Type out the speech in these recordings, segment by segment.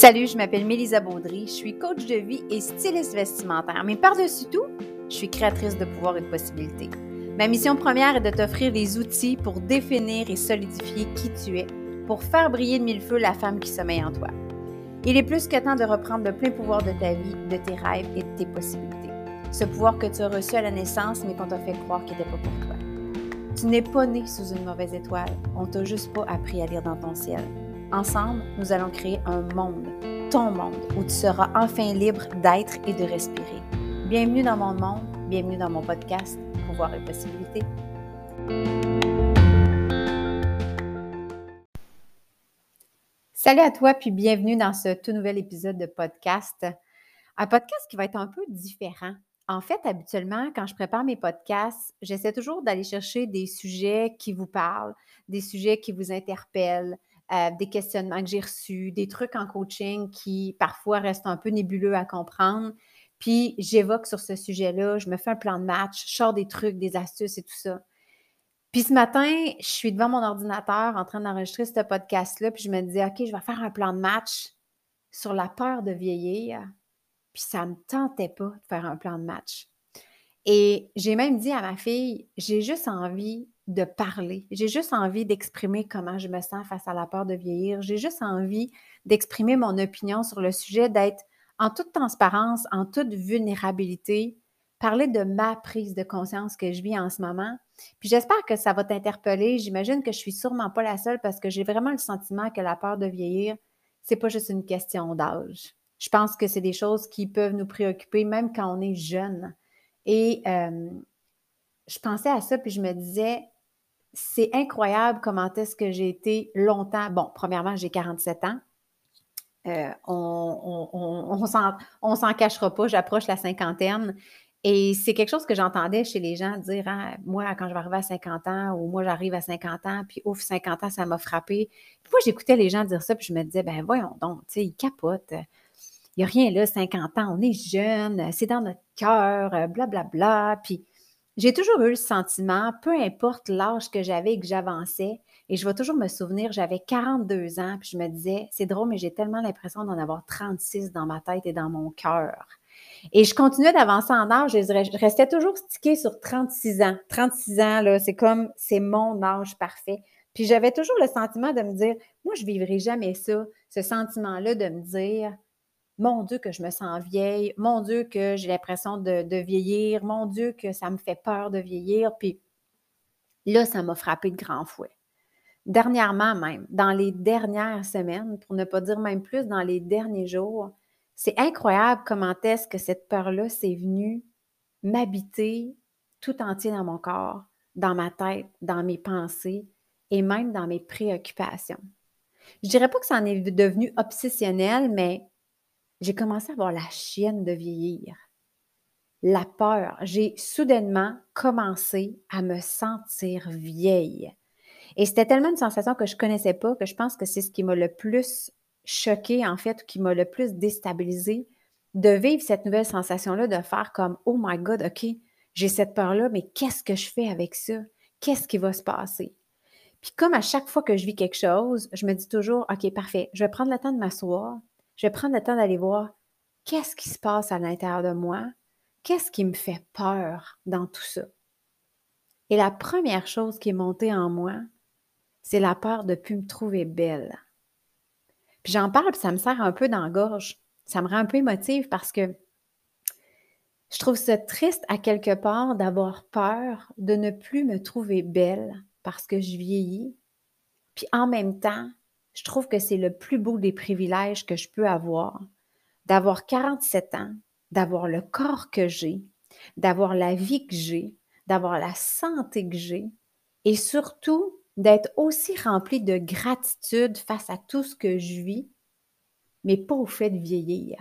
Salut, je m'appelle Mélisa Baudry, je suis coach de vie et styliste vestimentaire, mais par-dessus tout, je suis créatrice de pouvoir et de possibilités. Ma mission première est de t'offrir les outils pour définir et solidifier qui tu es, pour faire briller de mille feux la femme qui sommeille en toi. Il est plus que temps de reprendre le plein pouvoir de ta vie, de tes rêves et de tes possibilités. Ce pouvoir que tu as reçu à la naissance, mais qu'on t'a fait croire qu'il n'était pas pour toi. Tu n'es pas né sous une mauvaise étoile, on t'a juste pas appris à lire dans ton ciel. Ensemble, nous allons créer un monde, ton monde, où tu seras enfin libre d'être et de respirer. Bienvenue dans mon monde, bienvenue dans mon podcast Pouvoir et possibilités. Salut à toi, puis bienvenue dans ce tout nouvel épisode de podcast. Un podcast qui va être un peu différent. En fait, habituellement, quand je prépare mes podcasts, j'essaie toujours d'aller chercher des sujets qui vous parlent, des sujets qui vous interpellent, euh, des questionnements que j'ai reçus, des trucs en coaching qui parfois restent un peu nébuleux à comprendre. Puis j'évoque sur ce sujet-là, je me fais un plan de match, je sors des trucs, des astuces et tout ça. Puis ce matin, je suis devant mon ordinateur en train d'enregistrer ce podcast-là, puis je me dis, OK, je vais faire un plan de match sur la peur de vieillir. Puis ça ne me tentait pas de faire un plan de match. Et j'ai même dit à ma fille, j'ai juste envie de parler. J'ai juste envie d'exprimer comment je me sens face à la peur de vieillir. J'ai juste envie d'exprimer mon opinion sur le sujet, d'être en toute transparence, en toute vulnérabilité, parler de ma prise de conscience que je vis en ce moment. Puis j'espère que ça va t'interpeller. J'imagine que je suis sûrement pas la seule parce que j'ai vraiment le sentiment que la peur de vieillir, c'est pas juste une question d'âge. Je pense que c'est des choses qui peuvent nous préoccuper même quand on est jeune. Et euh, je pensais à ça, puis je me disais, c'est incroyable comment est-ce que j'ai été longtemps. Bon, premièrement, j'ai 47 ans. Euh, on on, s'en cachera pas, j'approche la cinquantaine. Et c'est quelque chose que j'entendais chez les gens dire hein, Moi, quand je vais arriver à 50 ans, ou moi, j'arrive à 50 ans, puis ouf, 50 ans, ça m'a frappé. Puis moi, j'écoutais les gens dire ça, puis je me disais Ben voyons donc, tu sais, ils capotent. Il n'y a rien là, 50 ans, on est jeune, c'est dans notre cœur, blablabla. Bla, bla. Puis j'ai toujours eu le sentiment, peu importe l'âge que j'avais et que j'avançais, et je vais toujours me souvenir, j'avais 42 ans, puis je me disais, c'est drôle, mais j'ai tellement l'impression d'en avoir 36 dans ma tête et dans mon cœur. Et je continuais d'avancer en âge, je restais toujours stickée sur 36 ans. 36 ans, là, c'est comme, c'est mon âge parfait. Puis j'avais toujours le sentiment de me dire, moi, je vivrai jamais ça, ce sentiment-là de me dire, mon Dieu que je me sens vieille, mon Dieu que j'ai l'impression de, vieillir, mon Dieu que ça me fait peur de vieillir. Puis là, ça m'a frappé de grand fouet. Dernièrement même, dans les dernières semaines, pour ne pas dire même plus, dans les derniers jours, c'est incroyable comment est-ce que cette peur-là s'est venue m'habiter tout entier dans mon corps, dans ma tête, dans mes pensées et même dans mes préoccupations. Je dirais pas que ça en est devenu obsessionnel, mais j'ai commencé à avoir la chienne de vieillir. La peur. J'ai soudainement commencé à me sentir vieille. Et c'était tellement une sensation que je ne connaissais pas que je pense que c'est ce qui m'a le plus choqué, en fait, ou qui m'a le plus déstabilisé, de vivre cette nouvelle sensation-là, de faire comme Oh my God, OK, j'ai cette peur-là, mais qu'est-ce que je fais avec ça? Qu'est-ce qui va se passer? Puis comme à chaque fois que je vis quelque chose, je me dis toujours, OK, parfait, je vais prendre le temps de m'asseoir, je vais prendre le temps d'aller voir qu'est-ce qui se passe à l'intérieur de moi, qu'est-ce qui me fait peur dans tout ça. Et la première chose qui est montée en moi, c'est la peur de ne plus me trouver belle. Puis j'en parle, puis ça me sert un peu dans la gorge. Ça me rend un peu émotive parce que je trouve ça triste à quelque part d'avoir peur de ne plus me trouver belle parce que je vieillis. Puis en même temps, je trouve que c'est le plus beau des privilèges que je peux avoir, d'avoir 47 ans, d'avoir le corps que j'ai, d'avoir la vie que j'ai, d'avoir la santé que j'ai et surtout d'être aussi rempli de gratitude face à tout ce que je vis, mais pas au fait de vieillir.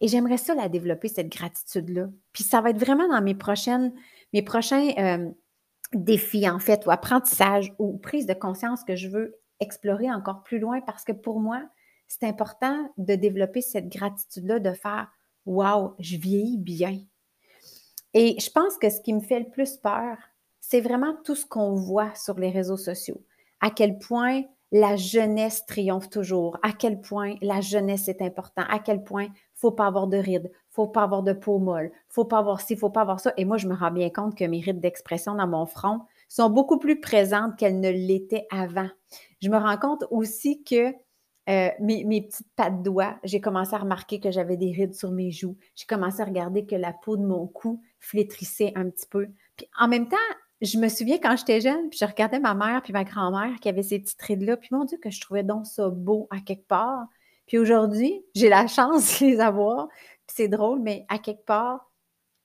Et j'aimerais ça la développer, cette gratitude-là. Puis ça va être vraiment dans mes prochaines, mes prochains euh, défis, en fait, ou apprentissages ou prise de conscience que je veux explorer encore plus loin parce que pour moi, c'est important de développer cette gratitude-là, de faire Wow, je vieillis bien. Et je pense que ce qui me fait le plus peur, c'est vraiment tout ce qu'on voit sur les réseaux sociaux. À quel point la jeunesse triomphe toujours, à quel point la jeunesse est importante, à quel point faut pas avoir de rides, faut pas avoir de peau molle, faut pas avoir ci, faut pas avoir ça. Et moi, je me rends bien compte que mes rides d'expression dans mon front sont beaucoup plus présentes qu'elles ne l'étaient avant. Je me rends compte aussi que euh, mes, petites pattes doigts, j'ai commencé à remarquer que j'avais des rides sur mes joues. J'ai commencé à regarder que la peau de mon cou flétrissait un petit peu. Puis en même temps, je me souviens quand j'étais jeune, puis je regardais ma mère puis ma grand-mère qui avaient ces petites rides-là, puis mon Dieu, que je trouvais donc ça beau à quelque part. Puis aujourd'hui, j'ai la chance de les avoir, puis c'est drôle, mais à quelque part,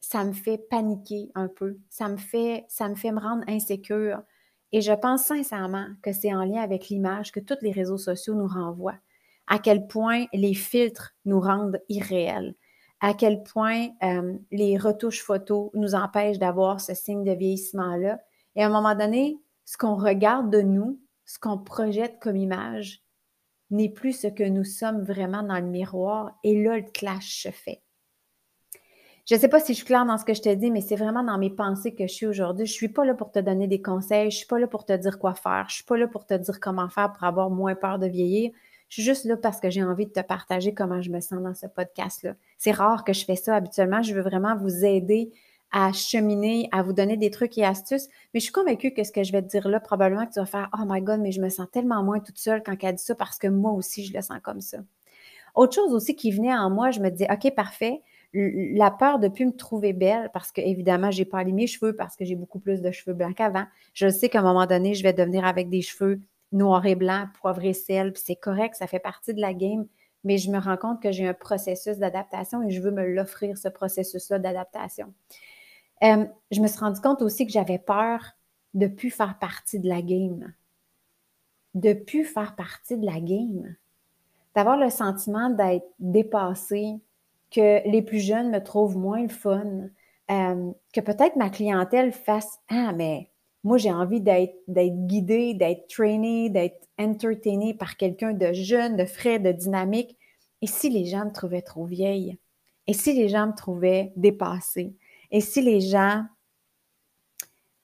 ça me fait paniquer un peu. Ça me fait, ça me fait me rendre insécure. Et je pense sincèrement que c'est en lien avec l'image que tous les réseaux sociaux nous renvoient. À quel point les filtres nous rendent irréels. À quel point euh, les retouches photos nous empêchent d'avoir ce signe de vieillissement-là. Et à un moment donné, ce qu'on regarde de nous, ce qu'on projette comme image, n'est plus ce que nous sommes vraiment dans le miroir. Et là, le clash se fait. Je ne sais pas si je suis claire dans ce que je te dis, mais c'est vraiment dans mes pensées que je suis aujourd'hui. Je ne suis pas là pour te donner des conseils, je ne suis pas là pour te dire quoi faire, je ne suis pas là pour te dire comment faire pour avoir moins peur de vieillir. Je suis juste là parce que j'ai envie de te partager comment je me sens dans ce podcast-là. C'est rare que je fais ça habituellement. Je veux vraiment vous aider à cheminer, à vous donner des trucs et astuces. Mais je suis convaincue que ce que je vais te dire là, probablement que tu vas faire Oh my God, mais je me sens tellement moins toute seule quand elle dit ça parce que moi aussi, je le sens comme ça. Autre chose aussi qui venait en moi, je me disais OK, parfait la peur de plus me trouver belle parce que évidemment j'ai pas mes cheveux parce que j'ai beaucoup plus de cheveux blancs qu'avant. Je sais qu'à un moment donné, je vais devenir avec des cheveux noirs et blancs, poivre et sel, puis c'est correct, ça fait partie de la game, mais je me rends compte que j'ai un processus d'adaptation et je veux me l'offrir ce processus-là d'adaptation. Euh, je me suis rendu compte aussi que j'avais peur de plus faire partie de la game. De plus faire partie de la game. D'avoir le sentiment d'être dépassé, que les plus jeunes me trouvent moins le fun, euh, que peut-être ma clientèle fasse Ah, mais moi, j'ai envie d'être guidée, d'être trainée, d'être entertainée par quelqu'un de jeune, de frais, de dynamique. Et si les gens me trouvaient trop vieille? Et si les gens me trouvaient dépassée? Et si les gens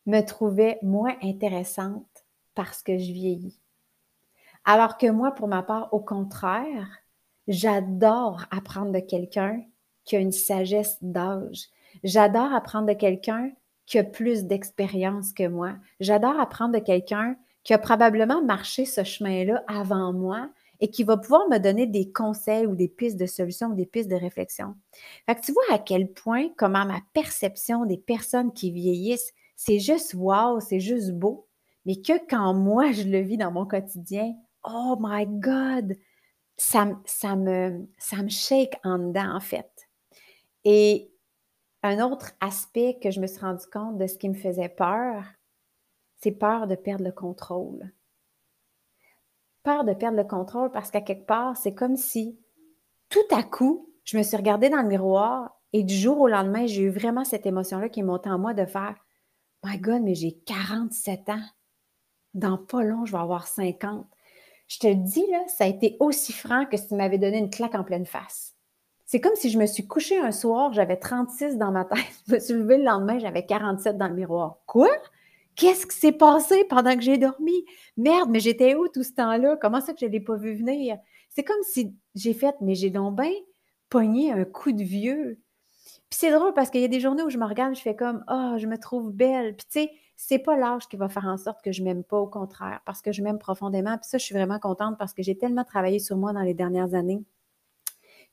me trouvaient moins intéressante parce que je vieillis? Alors que moi, pour ma part, au contraire, J'adore apprendre de quelqu'un qui a une sagesse d'âge. J'adore apprendre de quelqu'un qui a plus d'expérience que moi. J'adore apprendre de quelqu'un qui a probablement marché ce chemin-là avant moi et qui va pouvoir me donner des conseils ou des pistes de solutions ou des pistes de réflexion. Fait que tu vois à quel point, comment ma perception des personnes qui vieillissent, c'est juste wow, c'est juste beau, mais que quand moi je le vis dans mon quotidien, oh my God, ça, ça, me, ça me shake en dedans, en fait. Et un autre aspect que je me suis rendu compte de ce qui me faisait peur, c'est peur de perdre le contrôle. Peur de perdre le contrôle parce qu'à quelque part, c'est comme si tout à coup, je me suis regardée dans le miroir et du jour au lendemain, j'ai eu vraiment cette émotion-là qui est montée en moi de faire My God, mais j'ai 47 ans. Dans pas long, je vais avoir 50. Je te dis, là, ça a été aussi franc que si tu m'avais donné une claque en pleine face. C'est comme si je me suis couchée un soir, j'avais 36 dans ma tête. Je me suis levée le lendemain, j'avais 47 dans le miroir. Quoi? Qu'est-ce qui s'est passé pendant que j'ai dormi? Merde, mais j'étais où tout ce temps-là? Comment ça que je ne l'ai pas vu venir? C'est comme si j'ai fait, mais j'ai donc bien pogné un coup de vieux. Puis c'est drôle parce qu'il y a des journées où je me regarde, je fais comme, oh, je me trouve belle. Puis tu sais, c'est pas l'âge qui va faire en sorte que je m'aime pas, au contraire, parce que je m'aime profondément. Puis ça, je suis vraiment contente parce que j'ai tellement travaillé sur moi dans les dernières années.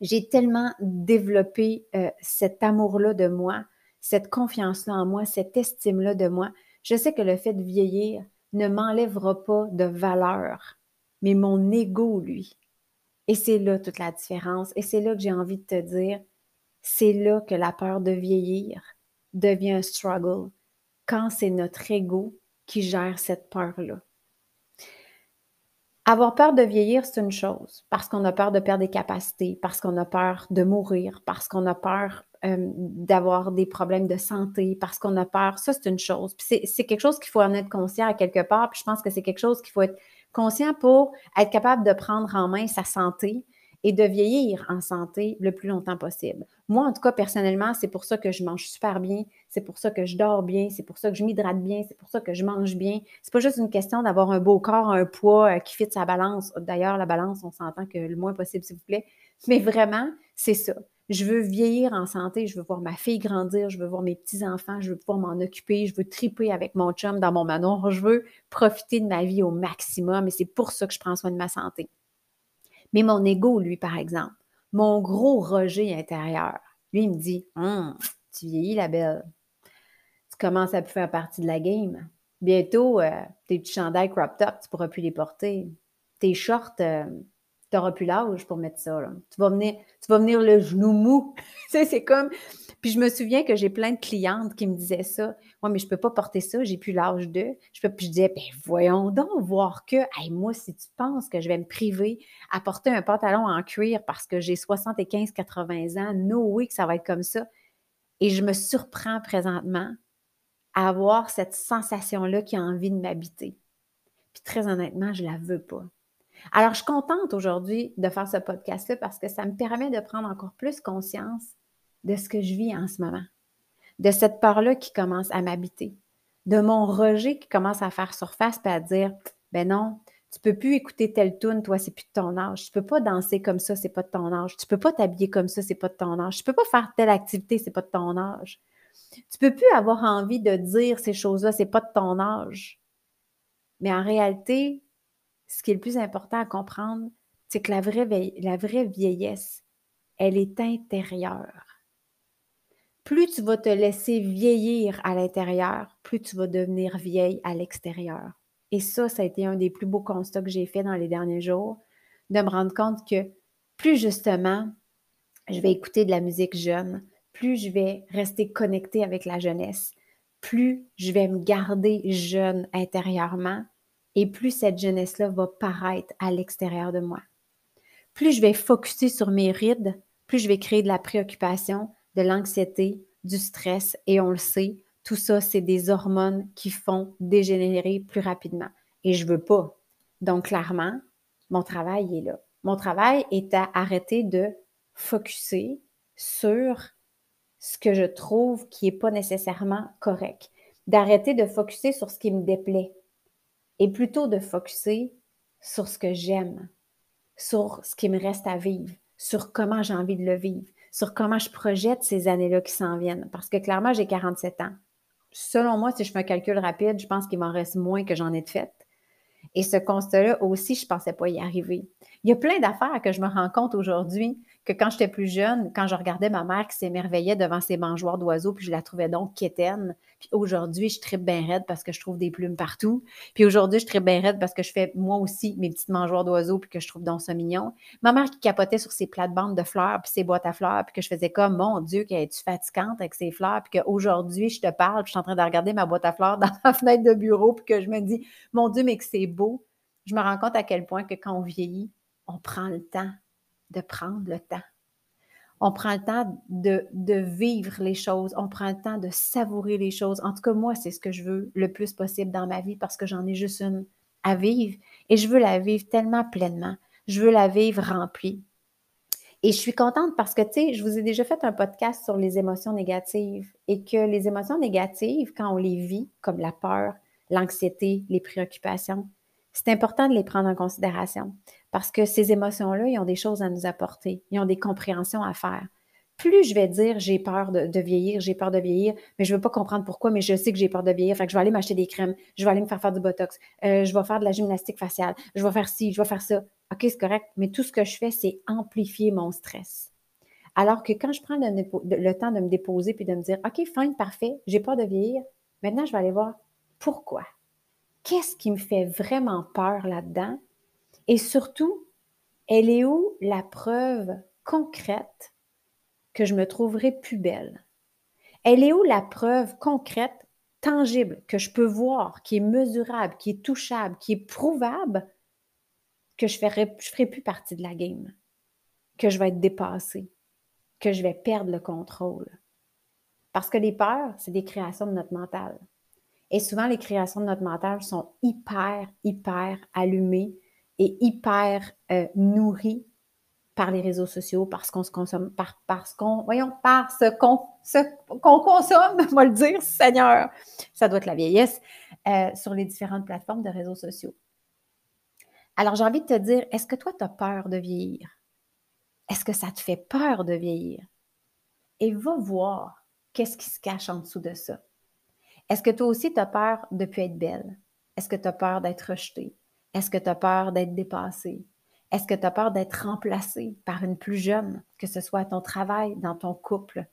J'ai tellement développé euh, cet amour-là de moi, cette confiance-là en moi, cette estime-là de moi. Je sais que le fait de vieillir ne m'enlèvera pas de valeur, mais mon ego, lui. Et c'est là toute la différence. Et c'est là que j'ai envie de te dire, c'est là que la peur de vieillir devient un struggle quand c'est notre ego qui gère cette peur-là. Avoir peur de vieillir, c'est une chose, parce qu'on a peur de perdre des capacités, parce qu'on a peur de mourir, parce qu'on a peur euh, d'avoir des problèmes de santé, parce qu'on a peur, ça c'est une chose. C'est quelque chose qu'il faut en être conscient à quelque part, puis je pense que c'est quelque chose qu'il faut être conscient pour être capable de prendre en main sa santé et de vieillir en santé le plus longtemps possible. Moi, en tout cas, personnellement, c'est pour ça que je mange super bien, c'est pour ça que je dors bien, c'est pour ça que je m'hydrate bien, c'est pour ça que je mange bien. C'est pas juste une question d'avoir un beau corps, un poids euh, qui fit sa balance. D'ailleurs, la balance, on s'entend que le moins possible, s'il vous plaît. Mais vraiment, c'est ça. Je veux vieillir en santé, je veux voir ma fille grandir, je veux voir mes petits-enfants, je veux pouvoir m'en occuper, je veux triper avec mon chum dans mon manoir, je veux profiter de ma vie au maximum et c'est pour ça que je prends soin de ma santé. Mais mon ego, lui, par exemple, mon gros rejet intérieur, lui, il me dit hum, Tu vieillis, la belle. Tu commences à faire partie de la game. Bientôt, euh, tes petits chandails crop top, tu ne pourras plus les porter. Tes shorts, euh, tu n'auras plus l'âge pour mettre ça. Tu, vas venir, tu vas venir le genou mou. c'est comme. Puis je me souviens que j'ai plein de clientes qui me disaient ça. Moi, mais je ne peux pas porter ça, j'ai plus l'âge de. Je peux, puis je disais, ben voyons donc, voir que, moi, si tu penses que je vais me priver à porter un pantalon en cuir parce que j'ai 75-80 ans, no way que ça va être comme ça. Et je me surprends présentement à avoir cette sensation-là qui a envie de m'habiter. Puis très honnêtement, je ne la veux pas. Alors, je suis contente aujourd'hui de faire ce podcast-là parce que ça me permet de prendre encore plus conscience de ce que je vis en ce moment, de cette peur-là qui commence à m'habiter, de mon rejet qui commence à faire surface et à dire ben non, tu peux plus écouter telle tune, toi, c'est plus de ton âge. Tu peux pas danser comme ça, c'est pas de ton âge. Tu peux pas t'habiller comme ça, c'est pas de ton âge. Tu peux pas faire telle activité, c'est pas de ton âge. Tu peux plus avoir envie de dire ces choses-là, c'est pas de ton âge. Mais en réalité, ce qui est le plus important à comprendre, c'est que la vraie, vieillesse, elle est intérieure. Plus tu vas te laisser vieillir à l'intérieur, plus tu vas devenir vieille à l'extérieur. Et ça, ça a été un des plus beaux constats que j'ai fait dans les derniers jours, de me rendre compte que plus justement je vais écouter de la musique jeune, plus je vais rester connectée avec la jeunesse, plus je vais me garder jeune intérieurement, et plus cette jeunesse-là va paraître à l'extérieur de moi. Plus je vais focuser sur mes rides, plus je vais créer de la préoccupation, de l'anxiété, du stress, et on le sait, tout ça, c'est des hormones qui font dégénérer plus rapidement. Et je veux pas. Donc, clairement, mon travail est là. Mon travail est à arrêter de focuser sur ce que je trouve qui n'est pas nécessairement correct. D'arrêter de focuser sur ce qui me déplaît et plutôt de focuser sur ce que j'aime, sur ce qui me reste à vivre, sur comment j'ai envie de le vivre, sur comment je projette ces années-là qui s'en viennent. Parce que clairement, j'ai 47 ans. Selon moi, si je fais un calcul rapide, je pense qu'il m'en reste moins que j'en ai de fait. Et ce constat-là aussi, je ne pensais pas y arriver. Il y a plein d'affaires que je me rends compte aujourd'hui que quand j'étais plus jeune, quand je regardais ma mère qui s'émerveillait devant ses mangeoires d'oiseaux, puis je la trouvais donc quétaine. Puis aujourd'hui, je tripe bien raide parce que je trouve des plumes partout. Puis aujourd'hui, je tripe bien raide parce que je fais moi aussi mes petites mangeoires d'oiseaux, puis que je trouve donc ça mignon. Ma mère qui capotait sur ses plates-bandes de fleurs, puis ses boîtes à fleurs, puis que je faisais comme, mon Dieu, qu'elle est-tu fatigante avec ses fleurs, puis qu'aujourd'hui, je te parle, puis je suis en train de regarder ma boîte à fleurs dans ma fenêtre de bureau, puis que je me dis, mon Dieu, mais que c'est beau. Je me rends compte à quel point que quand on vieillit, on prend le temps de prendre le temps. On prend le temps de, vivre les choses, on prend le temps de savourer les choses. En tout cas, moi, c'est ce que je veux le plus possible dans ma vie parce que j'en ai juste une à vivre et je veux la vivre tellement pleinement. Je veux la vivre remplie. Et je suis contente parce que, tu sais, je vous ai déjà fait un podcast sur les émotions négatives et que les émotions négatives, quand on les vit, comme la peur, l'anxiété, les préoccupations, c'est important de les prendre en considération parce que ces émotions-là, ils ont des choses à nous apporter, ils ont des compréhensions à faire. Plus je vais dire j'ai peur de, vieillir, j'ai peur de vieillir, mais je ne veux pas comprendre pourquoi, mais je sais que j'ai peur de vieillir, fait que je vais aller m'acheter des crèmes, je vais aller me faire faire du botox, euh, je vais faire de la gymnastique faciale, je vais faire ci, je vais faire ça. OK, c'est correct, mais tout ce que je fais, c'est amplifier mon stress. Alors que quand je prends le, temps de me déposer puis de me dire OK, fine, parfait, j'ai peur de vieillir, maintenant je vais aller voir pourquoi qu'est-ce qui me fait vraiment peur là-dedans? Et surtout, elle est où la preuve concrète que je me trouverai plus belle? Elle est où la preuve concrète, tangible, que je peux voir, qui est mesurable, qui est touchable, qui est prouvable, que je ne ferai, ferai plus partie de la game, que je vais être dépassée, que je vais perdre le contrôle? Parce que les peurs, c'est des créations de notre mental. Et souvent, les créations de notre mental sont hyper, hyper allumées et hyper euh, nourries par les réseaux sociaux, parce qu'on se consomme, par, parce qu'on, voyons, par ce qu'on, qu'on consomme, on va le dire, Seigneur, ça doit être la vieillesse, euh, sur les différentes plateformes de réseaux sociaux. Alors, j'ai envie de te dire, est-ce que toi, tu as peur de vieillir? Est-ce que ça te fait peur de vieillir? Et va voir qu'est-ce qui se cache en dessous de ça. Est-ce que toi aussi, tu as peur de ne plus être belle? Est-ce que tu as peur d'être rejetée? Est-ce que tu as peur d'être dépassée? Est-ce que tu as peur d'être remplacée par une plus jeune, que ce soit ton travail, dans ton couple?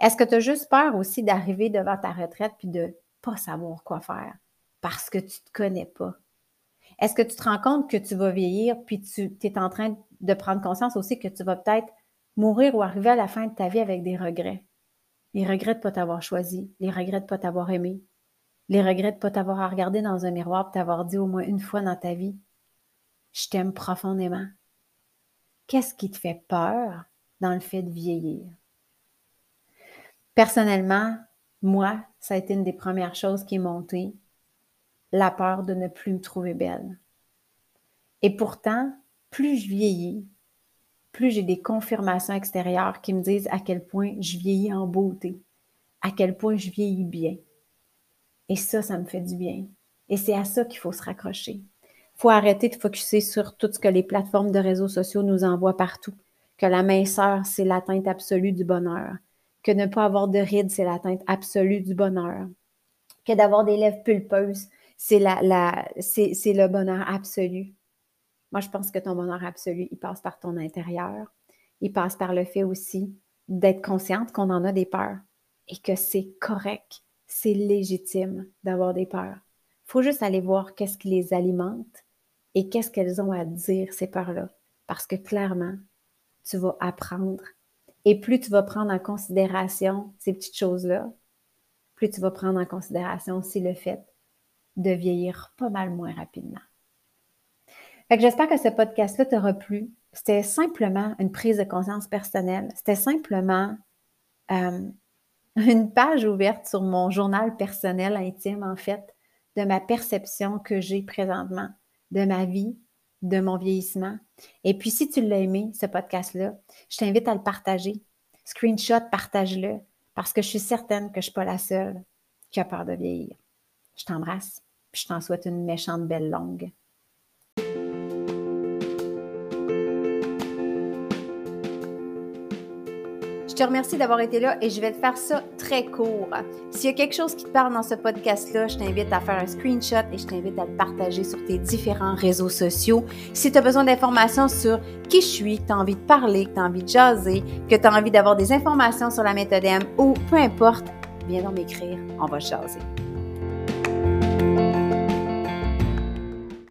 Est-ce que tu as juste peur aussi d'arriver devant ta retraite puis de pas savoir quoi faire parce que tu te connais pas? Est-ce que tu te rends compte que tu vas vieillir puis tu es en train de prendre conscience aussi que tu vas peut-être mourir ou arriver à la fin de ta vie avec des regrets? Les regrets de ne pas t'avoir choisi, les regrets de ne pas t'avoir aimé, les regrets de ne pas t'avoir regardé dans un miroir et t'avoir dit au moins une fois dans ta vie je t'aime profondément. Qu'est-ce qui te fait peur dans le fait de vieillir? Personnellement, moi, ça a été une des premières choses qui est montée, la peur de ne plus me trouver belle. Et pourtant, plus je vieillis, plus j'ai des confirmations extérieures qui me disent à quel point je vieillis en beauté, à quel point je vieillis bien. Et ça, ça me fait du bien. Et c'est à ça qu'il faut se raccrocher faut arrêter de focuser sur tout ce que les plateformes de réseaux sociaux nous envoient partout. Que la minceur, c'est l'atteinte absolue du bonheur. Que ne pas avoir de rides, c'est l'atteinte absolue du bonheur. Que d'avoir des lèvres pulpeuses, c'est la, la, c'est, le bonheur absolu. Moi, je pense que ton bonheur absolu, il passe par ton intérieur. Il passe par le fait aussi d'être consciente qu'on en a des peurs et que c'est correct, c'est légitime d'avoir des peurs. Il faut juste aller voir qu'est-ce qui les alimente et qu'est-ce qu'elles ont à dire, ces peurs-là. Parce que clairement, tu vas apprendre. Et plus tu vas prendre en considération ces petites choses-là, plus tu vas prendre en considération aussi le fait de vieillir pas mal moins rapidement. Fait que j'espère que ce podcast-là t'aura plu. C'était simplement une prise de conscience personnelle. C'était simplement euh, une page ouverte sur mon journal personnel intime, en fait, de ma perception que j'ai présentement de ma vie, de mon vieillissement. Et puis, si tu l'as aimé, ce podcast-là, je t'invite à le partager. Screenshot, partage-le, parce que je suis certaine que je ne suis pas la seule qui a peur de vieillir. Je t'embrasse, puis je t'en souhaite une méchante belle longue. Te remercie d'avoir été là et je vais te faire ça très court. S'il y a quelque chose qui te parle dans ce podcast-là, je t'invite à faire un screenshot et je t'invite à le partager sur tes différents réseaux sociaux. Si tu as besoin d'informations sur qui je suis, que tu as envie de parler, que tu as envie de jaser, que tu as envie d'avoir des informations sur la méthode M ou peu importe, viens donc m'écrire, on va jaser.